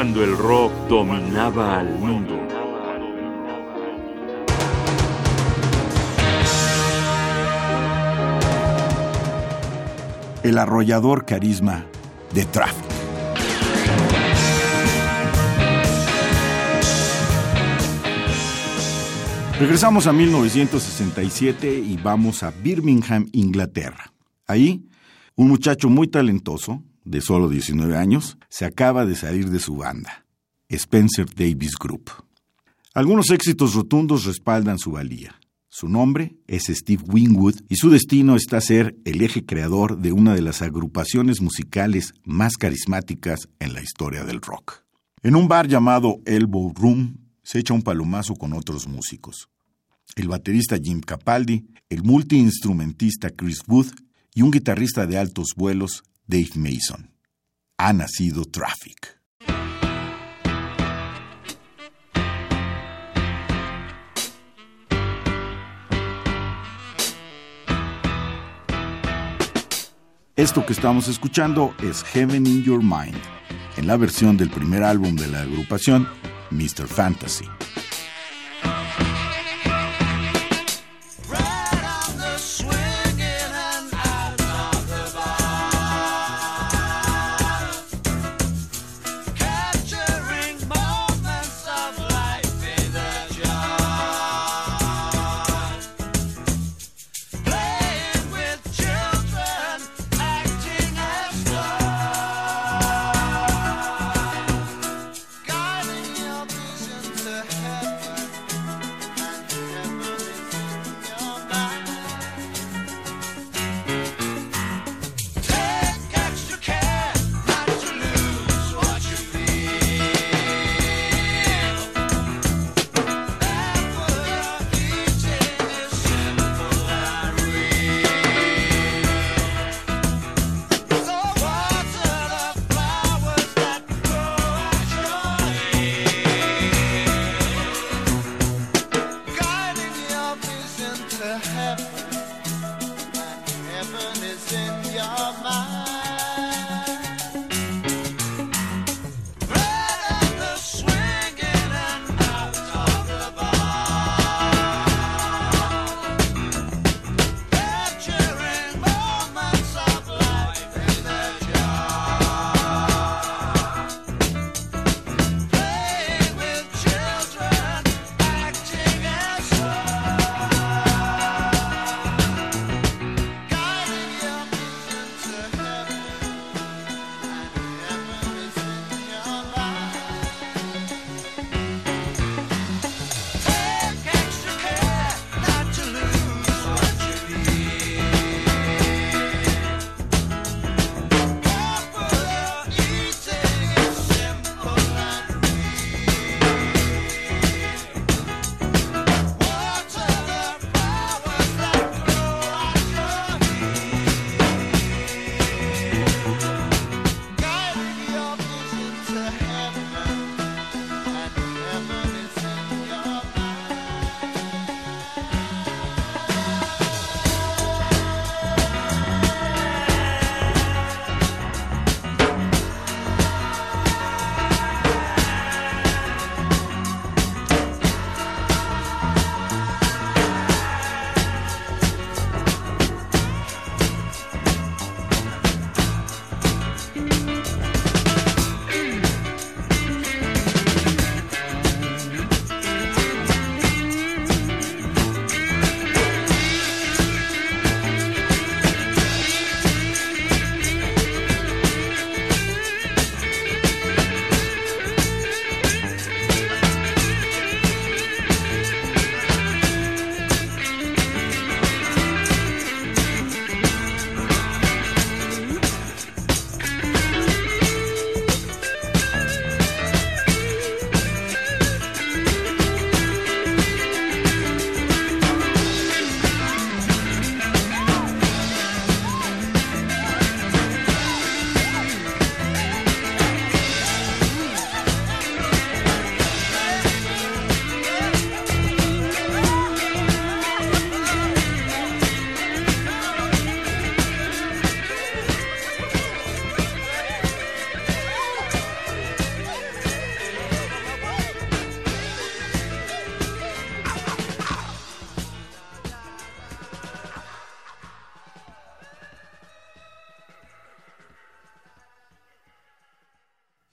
cuando el rock dominaba al mundo. El arrollador carisma de Traffic. Regresamos a 1967 y vamos a Birmingham, Inglaterra. Ahí, un muchacho muy talentoso, de solo 19 años, se acaba de salir de su banda, Spencer Davis Group. Algunos éxitos rotundos respaldan su valía. Su nombre es Steve Winwood y su destino está a ser el eje creador de una de las agrupaciones musicales más carismáticas en la historia del rock. En un bar llamado Elbow Room se echa un palomazo con otros músicos. El baterista Jim Capaldi, el multiinstrumentista Chris Wood y un guitarrista de altos vuelos, Dave Mason. Ha nacido Traffic. Esto que estamos escuchando es Heaven in Your Mind, en la versión del primer álbum de la agrupación, Mr. Fantasy.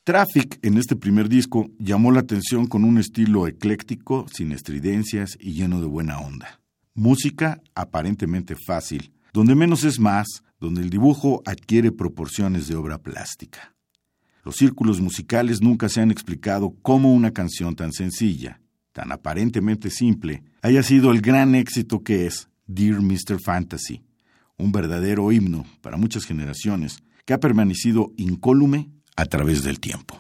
Traffic en este primer disco llamó la atención con un estilo ecléctico, sin estridencias y lleno de buena onda. Música aparentemente fácil, donde menos es más, donde el dibujo adquiere proporciones de obra plástica. Los círculos musicales nunca se han explicado cómo una canción tan sencilla, tan aparentemente simple, haya sido el gran éxito que es Dear Mr. Fantasy, un verdadero himno para muchas generaciones que ha permanecido incólume a través del tiempo.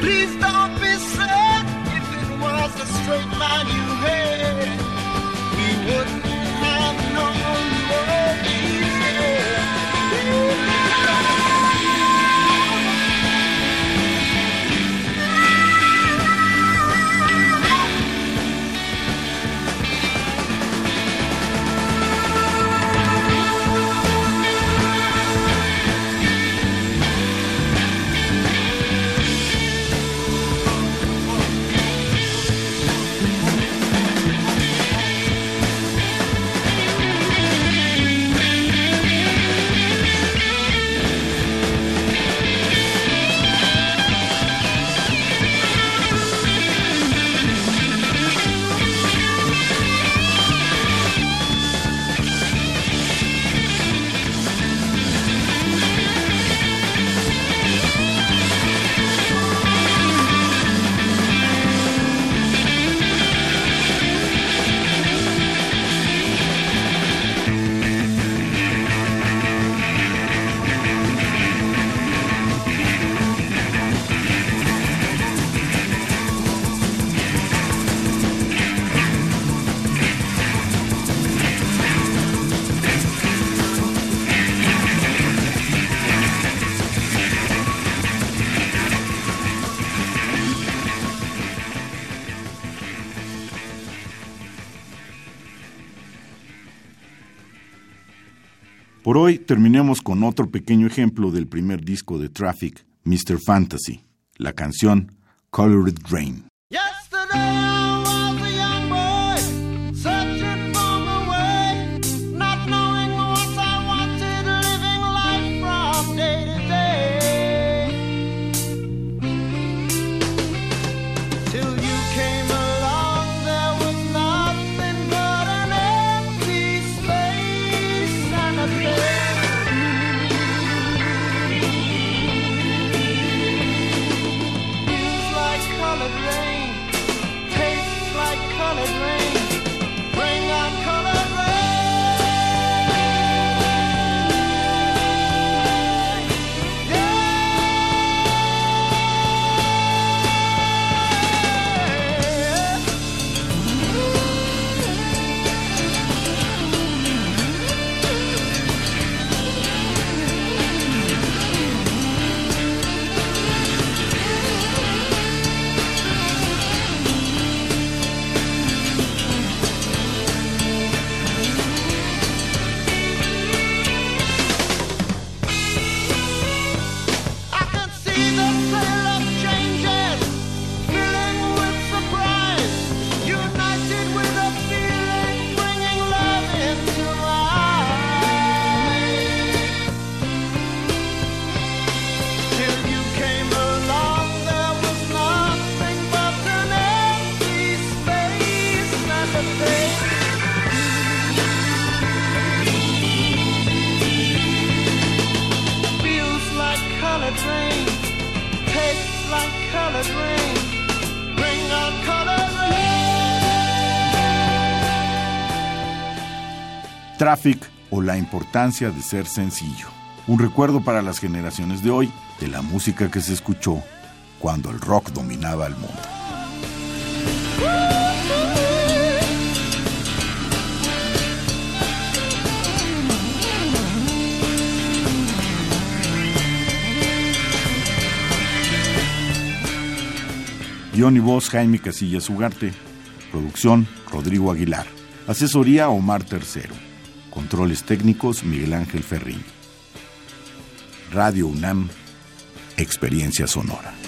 Please don't be sad if it was a straight line you had. We wouldn't have known you were love. Por hoy terminemos con otro pequeño ejemplo del primer disco de Traffic, Mr. Fantasy, la canción Colored Rain. Traffic o la importancia de ser sencillo. Un recuerdo para las generaciones de hoy de la música que se escuchó cuando el rock dominaba el mundo. Guión y voz Jaime Casillas Ugarte. Producción Rodrigo Aguilar. Asesoría Omar Tercero. Controles técnicos Miguel Ángel Ferrín. Radio UNAM, Experiencia Sonora.